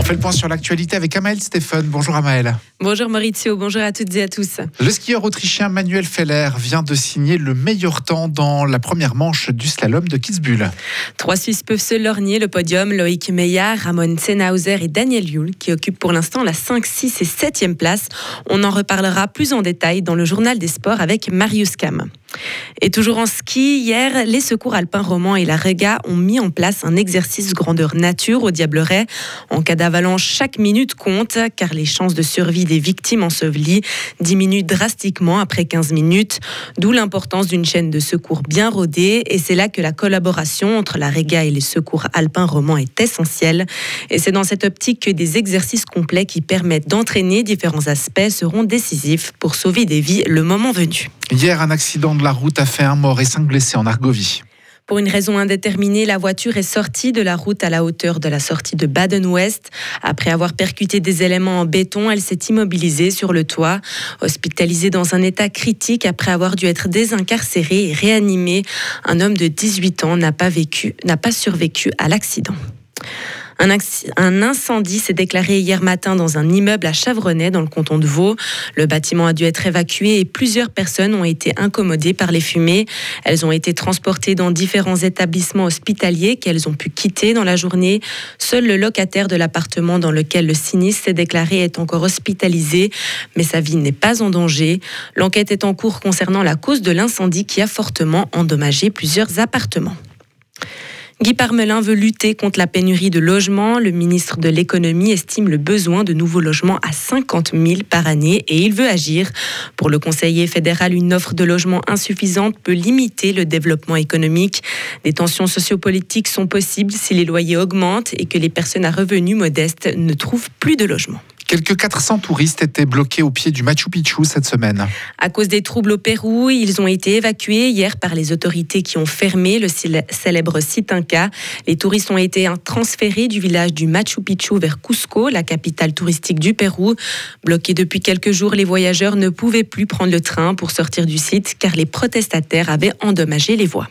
On fait le point sur l'actualité avec Amael Stéphane. Bonjour Amael. Bonjour Maurizio, bonjour à toutes et à tous. Le skieur autrichien Manuel Feller vient de signer le meilleur temps dans la première manche du slalom de Kitzbühel. Trois Suisses peuvent se lorgner le podium. Loïc Meillard, Ramon Senhauser et Daniel Yule qui occupent pour l'instant la 5, 6 et 7e place. On en reparlera plus en détail dans le journal des sports avec Marius Kam. Et toujours en ski, hier, les secours alpins romans et la Rega ont mis en place un exercice grandeur nature au Diableret. En cas d'avalanche, chaque minute compte car les chances de survie des victimes ensevelies diminuent drastiquement après 15 minutes, d'où l'importance d'une chaîne de secours bien rodée et c'est là que la collaboration entre la Rega et les secours alpins romans est essentielle. Et c'est dans cette optique que des exercices complets qui permettent d'entraîner différents aspects seront décisifs pour sauver des vies le moment venu. Hier, un accident de la route a fait un mort et cinq blessés en Argovie. Pour une raison indéterminée, la voiture est sortie de la route à la hauteur de la sortie de Baden-Ouest. Après avoir percuté des éléments en béton, elle s'est immobilisée sur le toit. Hospitalisée dans un état critique après avoir dû être désincarcérée et réanimée, un homme de 18 ans n'a pas, vécu, n'a pas survécu à l'accident. Un, incendie s'est déclaré hier matin dans un immeuble à Chavrenay, dans le canton de Vaud. Le bâtiment a dû être évacué et plusieurs personnes ont été incommodées par les fumées. Elles ont été transportées dans différents établissements hospitaliers qu'elles ont pu quitter dans la journée. Seul le locataire de l'appartement dans lequel le sinistre s'est déclaré est encore hospitalisé, mais sa vie n'est pas en danger. L'enquête est en cours concernant la cause de l'incendie qui a fortement endommagé plusieurs appartements. Guy Parmelin veut lutter contre la pénurie de logements. Le ministre de l'économie estime le besoin de nouveaux logements à 50 000 par année et il veut agir. Pour le conseiller fédéral, une offre de logements insuffisante peut limiter le développement économique. Des tensions sociopolitiques sont possibles si les loyers augmentent et que les personnes à revenus modestes ne trouvent plus de logements. Quelques 400 touristes étaient bloqués au pied du Machu Picchu cette semaine. À cause des troubles au Pérou, ils ont été évacués hier par les autorités qui ont fermé le célèbre site Inca. Les touristes ont été transférés du village du Machu Picchu vers Cusco, la capitale touristique du Pérou. Bloqués depuis quelques jours, les voyageurs ne pouvaient plus prendre le train pour sortir du site car les protestataires avaient endommagé les voies.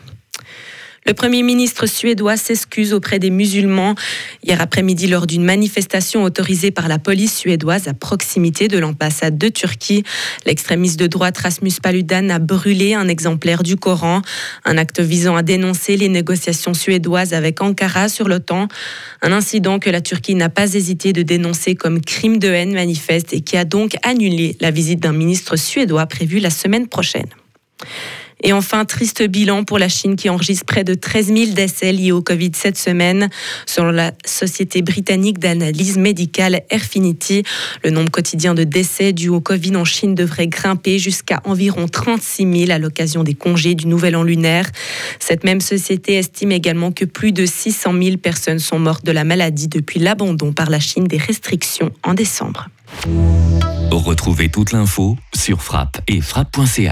Le Premier ministre suédois s'excuse auprès des musulmans hier après-midi lors d'une manifestation autorisée par la police suédoise à proximité de l'ambassade de Turquie. L'extrémiste de droite Rasmus Paludan a brûlé un exemplaire du Coran, un acte visant à dénoncer les négociations suédoises avec Ankara sur l'OTAN, un incident que la Turquie n'a pas hésité de dénoncer comme crime de haine manifeste et qui a donc annulé la visite d'un ministre suédois prévue la semaine prochaine. Et enfin, triste bilan pour la Chine qui enregistre près de 13 000 décès liés au Covid cette semaine. Selon la société britannique d'analyse médicale Airfinity, le nombre quotidien de décès dus au Covid en Chine devrait grimper jusqu'à environ 36 000 à l'occasion des congés du Nouvel An lunaire. Cette même société estime également que plus de 600 000 personnes sont mortes de la maladie depuis l'abandon par la Chine des restrictions en décembre. Retrouvez toute l'info sur frappe et frappe.ch.